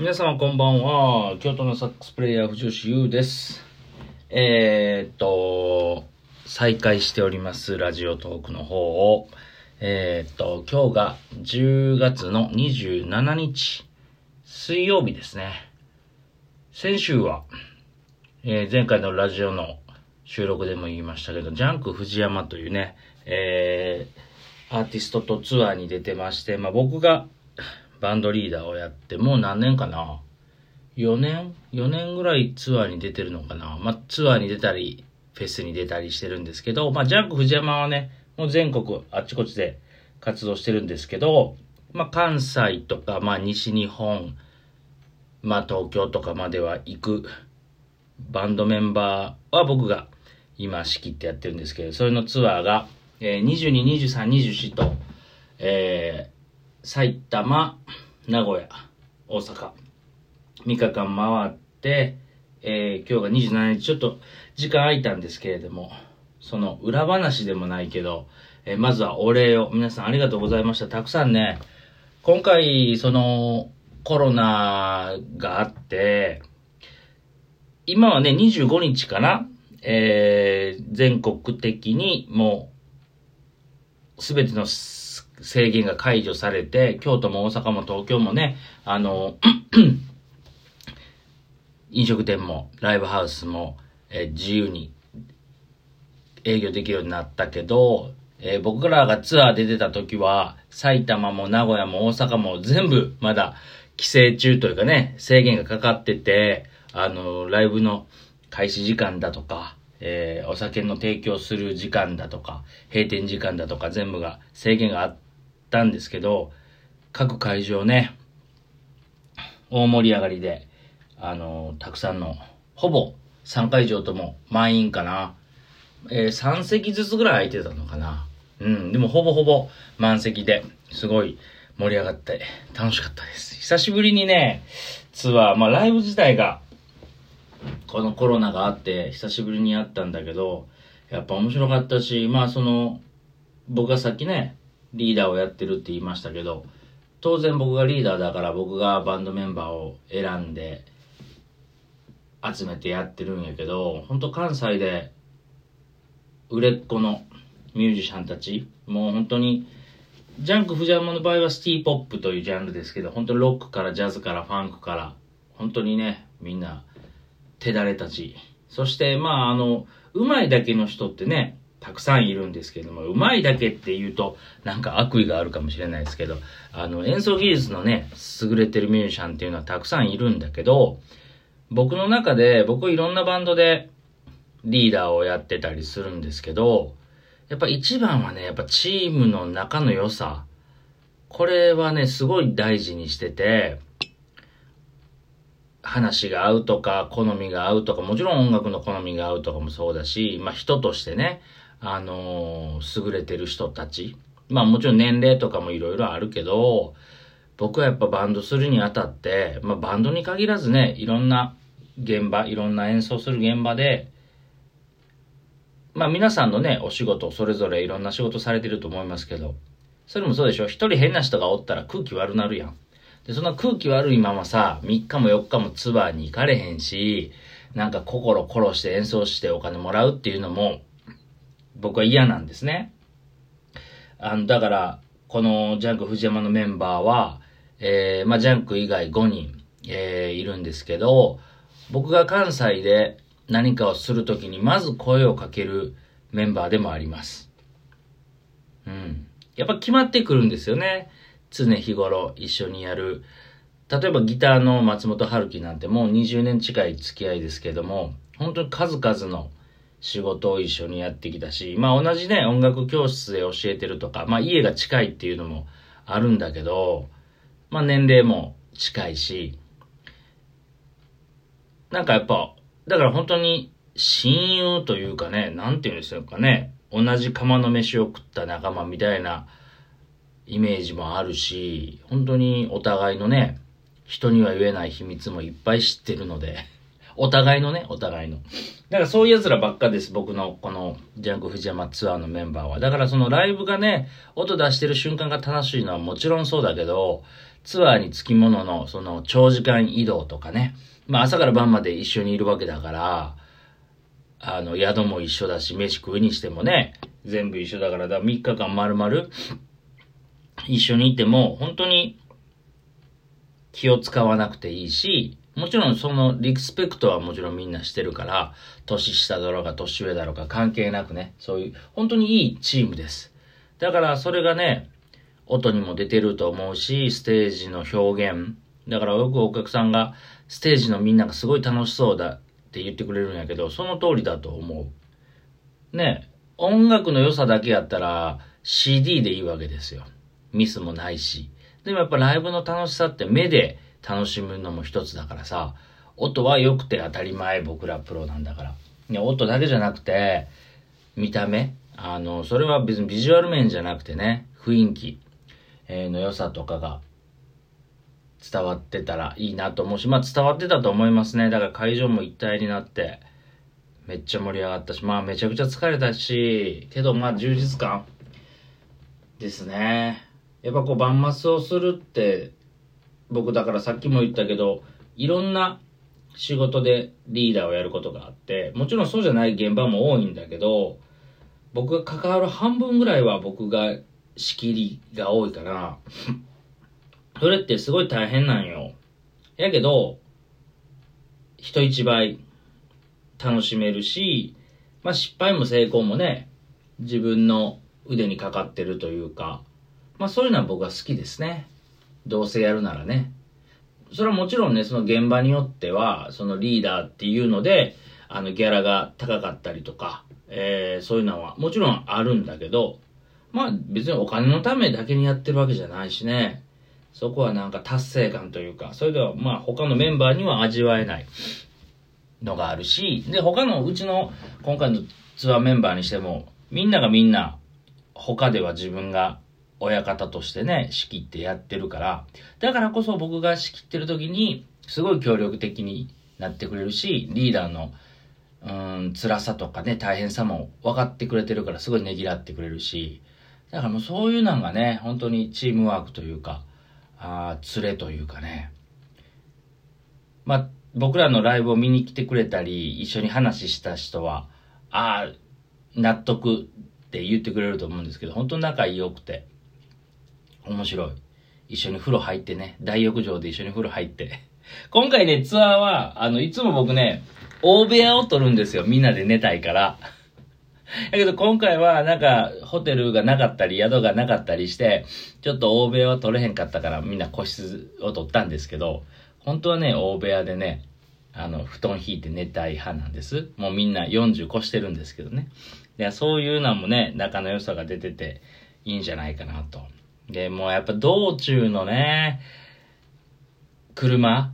皆様こんばんは。京都のサックスプレイヤー藤吉優です。えー、っと、再開しておりますラジオトークの方を、えー、っと、今日が10月の27日、水曜日ですね。先週は、えー前回のラジオの収録でも言いましたけど、ジャンク藤山というね、えー、アーティストとツアーに出てまして、まあ僕がバンドリーダーをやって、もう何年かな ?4 年 ?4 年ぐらいツアーに出てるのかなまあツアーに出たり、フェスに出たりしてるんですけど、まあジャンク藤山はね、もう全国あっちこっちで活動してるんですけど、まあ関西とか、まあ西日本、まあ東京とかまでは行くバンドメンバーは僕が今仕切ってやってるんですけど、それのツアーが、えー、22、23、24と、えー埼玉、名古屋、大阪、3日間回って、えー今日が27日、ちょっと時間空いたんですけれども、その裏話でもないけど、えーまずはお礼を、皆さんありがとうございました。たくさんね、今回、その、コロナがあって、今はね、25日かなえー全国的にもう、すべての制限が解除されて、京都も大阪も東京もね、あの、飲食店もライブハウスも、えー自由に営業できるようになったけど、えー僕らがツアーで出た時は、埼玉も名古屋も大阪も全部まだ規制中というかね、制限がかかってて、あの、ライブの開始時間だとか、えーお酒の提供する時間だとか、閉店時間だとか全部が制限があってたんですけど、各会場ね、大盛り上がりで、あの、たくさんの、ほぼ3会場とも満員かな。えー3席ずつぐらい空いてたのかな。うん、でもほぼほぼ満席で、すごい盛り上がって楽しかったです。久しぶりにね、ツアー、まあライブ自体が、このコロナがあって久しぶりにやったんだけど、やっぱ面白かったし、まあその、僕がさっきね、リーダーをやってるって言いましたけど、当然僕がリーダーだから僕がバンドメンバーを選んで集めてやってるんやけど、本当関西で売れっ子のミュージシャンたち、もう本当に、ジャンク藤山の場合はシティポップというジャンルですけど、本当にロックからジャズからファンクから、本当にね、みんな手だれたち。そして、まあ、あの、うまいだけの人ってね、たくさんいるんですけども、うまいだけって言うと、なんか悪意があるかもしれないですけど、あの、演奏技術のね、優れてるミュージシャンっていうのはたくさんいるんだけど、僕の中で、僕いろんなバンドでリーダーをやってたりするんですけど、やっぱ一番はね、やっぱチームの仲の良さ。これはね、すごい大事にしてて、話が合うとか、好みが合うとか、もちろん音楽の好みが合うとかもそうだし、まあ人としてね、あのー優れてる人たち。まあもちろん年齢とかもいろいろあるけど、僕はやっぱバンドするにあたって、まあバンドに限らずね、いろんな現場、いろんな演奏する現場で、まあ皆さんのね、お仕事、それぞれいろんな仕事されてると思いますけど、それもそうでしょ一人変な人がおったら空気悪なるやん。で、その空気悪いままさ、3日も4日もツアーに行かれへんし、なんか心殺して演奏してお金もらうっていうのも、僕は嫌なんですね。あの、だから、このジャンク藤山のメンバーは、えー、まあ、ジャンク以外5人、えー、いるんですけど、僕が関西で何かをするときに、まず声をかけるメンバーでもあります。うん。やっぱ決まってくるんですよね。常日頃一緒にやる。例えばギターの松本春樹なんてもう20年近い付き合いですけども、本当に数々の仕事を一緒にやってきたし、まあ同じね、音楽教室で教えてるとか、まあ家が近いっていうのもあるんだけど、まあ年齢も近いし、なんかやっぱ、だから本当に親友というかね、なんていうんですかね、同じ釜の飯を食った仲間みたいなイメージもあるし、本当にお互いのね、人には言えない秘密もいっぱい知ってるので、お互いのね、お互いの。だからそういう奴らばっかです、僕のこのジャンク藤山ツアーのメンバーは。だからそのライブがね、音出してる瞬間が楽しいのはもちろんそうだけど、ツアーにつきものの、その、長時間移動とかね。まあ、朝から晩まで一緒にいるわけだから、あの、宿も一緒だし、飯食うにしてもね、全部一緒だから、だ3日間丸々、一緒にいても、本当に気を使わなくていいし、もちろんそのリスペクトはもちろんみんなしてるから、年下だろうが年上だろうが関係なくね、そういう本当にいいチームです。だからそれがね、音にも出てると思うし、ステージの表現。だからよくお客さんが、ステージのみんながすごい楽しそうだって言ってくれるんやけど、その通りだと思う。ね、音楽の良さだけやったら CD でいいわけですよ。ミスもないし。でもやっぱライブの楽しさって目で楽しむのも一つだからさ、音は良くて当たり前僕らプロなんだから。いや、音だけじゃなくて、見た目。あの、それは別にビジュアル面じゃなくてね、雰囲気、の良さとかが伝わってたらいいなと思うし、まあ伝わってたと思いますね。だから会場も一体になって、めっちゃ盛り上がったし、まあめちゃくちゃ疲れたし、けどまあ充実感ですね。やっぱこう、バンマスをするって、僕だからさっきも言ったけど、いろんな仕事でリーダーをやることがあって、もちろんそうじゃない現場も多いんだけど、僕が関わる半分ぐらいは僕が仕切りが多いから、それってすごい大変なんよ。やけど、人一倍楽しめるし、まあ失敗も成功もね、自分の腕にかかってるというか、まあそういうのは僕は好きですね。どうせやるならね。それはもちろんね、その現場によっては、そのリーダーっていうので、あのギャラが高かったりとか、えー、そういうのはもちろんあるんだけど、まあ別にお金のためだけにやってるわけじゃないしね。そこはなんか達成感というか、それではまあ他のメンバーには味わえないのがあるし、で、他のうちの今回のツアーメンバーにしても、みんながみんな他では自分が親方としてね、仕切ってやってるから、だからこそ僕が仕切ってる時に、すごい協力的になってくれるし、リーダーの、うん、辛さとかね、大変さも分かってくれてるから、すごいねぎらってくれるし、だからもうそういうのがね、本当にチームワークというか、ああ連れというかね。まあ、僕らのライブを見に来てくれたり、一緒に話した人は、ああ、納得って言ってくれると思うんですけど、本当仲良くて、面白い。一緒に風呂入ってね、大浴場で一緒に風呂入って。今回ね、ツアーは、あの、いつも僕ね、大部屋を取るんですよ。みんなで寝たいから。だけど今回はなんかホテルがなかったり宿がなかったりして、ちょっと大部屋は取れへんかったからみんな個室を取ったんですけど、本当はね、大部屋でね、あの、布団引いて寝たい派なんです。もうみんな40越してるんですけどね。で、そういうのもね、仲の良さが出てていいんじゃないかなと。で、もうやっぱ道中のね、車、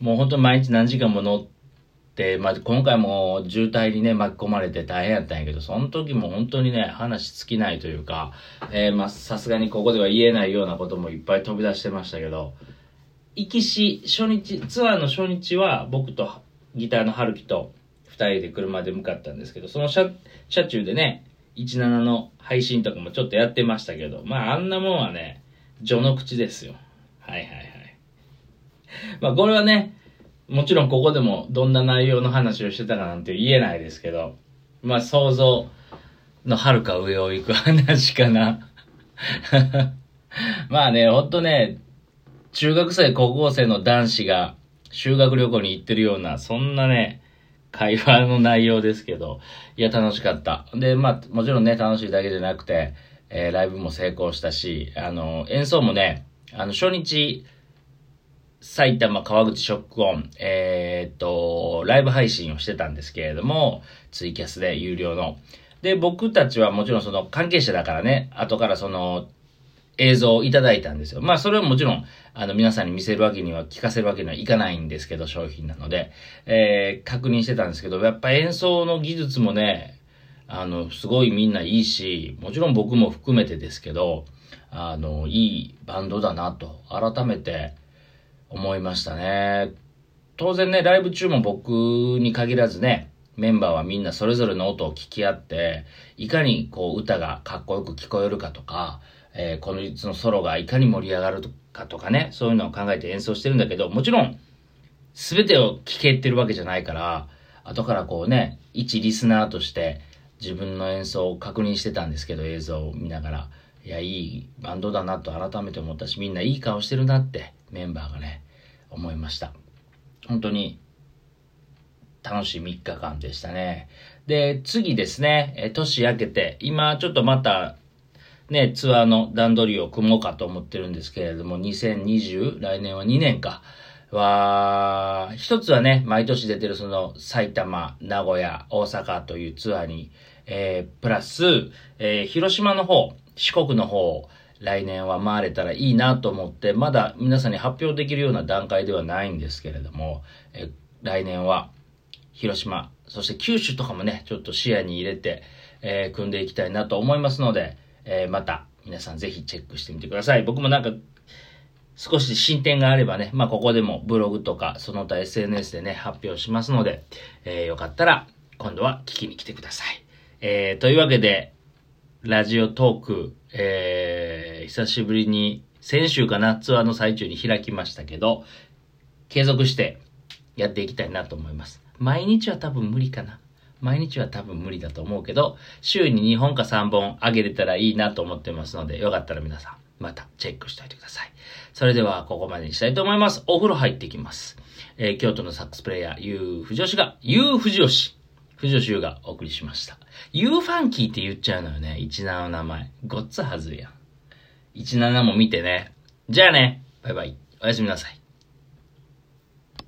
もうほんと毎日何時間も乗って、まあ、今回も渋滞にね、巻き込まれて大変やったんやけど、その時も本当にね、話尽きないというか、えー、まあ、さすがにここでは言えないようなこともいっぱい飛び出してましたけど、行きし、初日、ツアーの初日は僕とギターの春樹と二人で車で向かったんですけど、その、車中でね、17の配信とかもちょっとやってましたけど、まああんなもんはね、序の口ですよ。はいはいはい。まあこれはね、もちろんここでもどんな内容の話をしてたかなんて言えないですけど、まあ想像の遥か上を行く話かな。まあね、ほんとね、中学生、高校生の男子が修学旅行に行ってるような、そんなね、会話の内容ですけど、いや、楽しかった。で、まあ、もちろんね、楽しいだけじゃなくて、えー、ライブも成功したし、あの、演奏もね、あの、初日、埼玉川口ショックオン、えー、っと、ライブ配信をしてたんですけれども、ツイキャスで有料の。で、僕たちはもちろんその関係者だからね、後からその映像をいただいたんですよ。まあそれはもちろん、あの皆さんに見せるわけには、聞かせるわけにはいかないんですけど、商品なので、えー、確認してたんですけど、やっぱ演奏の技術もね、あの、すごいみんないいし、もちろん僕も含めてですけど、あの、いいバンドだなと、改めて思いましたね。当然ね、ライブ中も僕に限らずね、メンバーはみんなそれぞれの音を聞き合って、いかにこう歌がかっこよく聞こえるかとか、えー、このいつのソロがいかに盛り上がるかとかね、そういうのを考えて演奏してるんだけど、もちろん、すべてを聞けてるわけじゃないから、後からこうね、一リスナーとして自分の演奏を確認してたんですけど、映像を見ながら、いや、いいバンドだなと改めて思ったし、みんないい顔してるなってメンバーがね、思いました。本当に楽しい3日間でしたね。で、次ですね、え年明けて、今ちょっとまた、ね、ツアーの段取りを組もうかと思ってるんですけれども、2020、来年は2年か、は、一つはね、毎年出てるその埼玉、名古屋、大阪というツアーに、えー、プラス、えー、広島の方、四国の方、来年は回れたらいいなと思って、まだ皆さんに発表できるような段階ではないんですけれども、えー、来年は広島、そして九州とかもね、ちょっと視野に入れて、えー、組んでいきたいなと思いますので、えー、また皆さんぜひチェックしてみてください。僕もなんか少し進展があればね、まあここでもブログとかその他 SNS でね、発表しますので、えー、よかったら今度は聞きに来てください。えー、というわけで、ラジオトーク、えー、久しぶりに先週かな、ツアーの最中に開きましたけど、継続してやっていきたいなと思います。毎日は多分無理かな。毎日は多分無理だと思うけど、週に2本か3本あげれたらいいなと思ってますので、よかったら皆さん、またチェックしておいてください。それでは、ここまでにしたいと思います。お風呂入ってきます。えー、京都のサックスプレイヤー、ゆうふじおしが、ゆうふじおし、ふじおしゅうがお送りしました。ゆうファンキーって言っちゃうのよね、17の名前。ごっつはずいやん。17も見てね。じゃあね、バイバイ。おやすみなさい。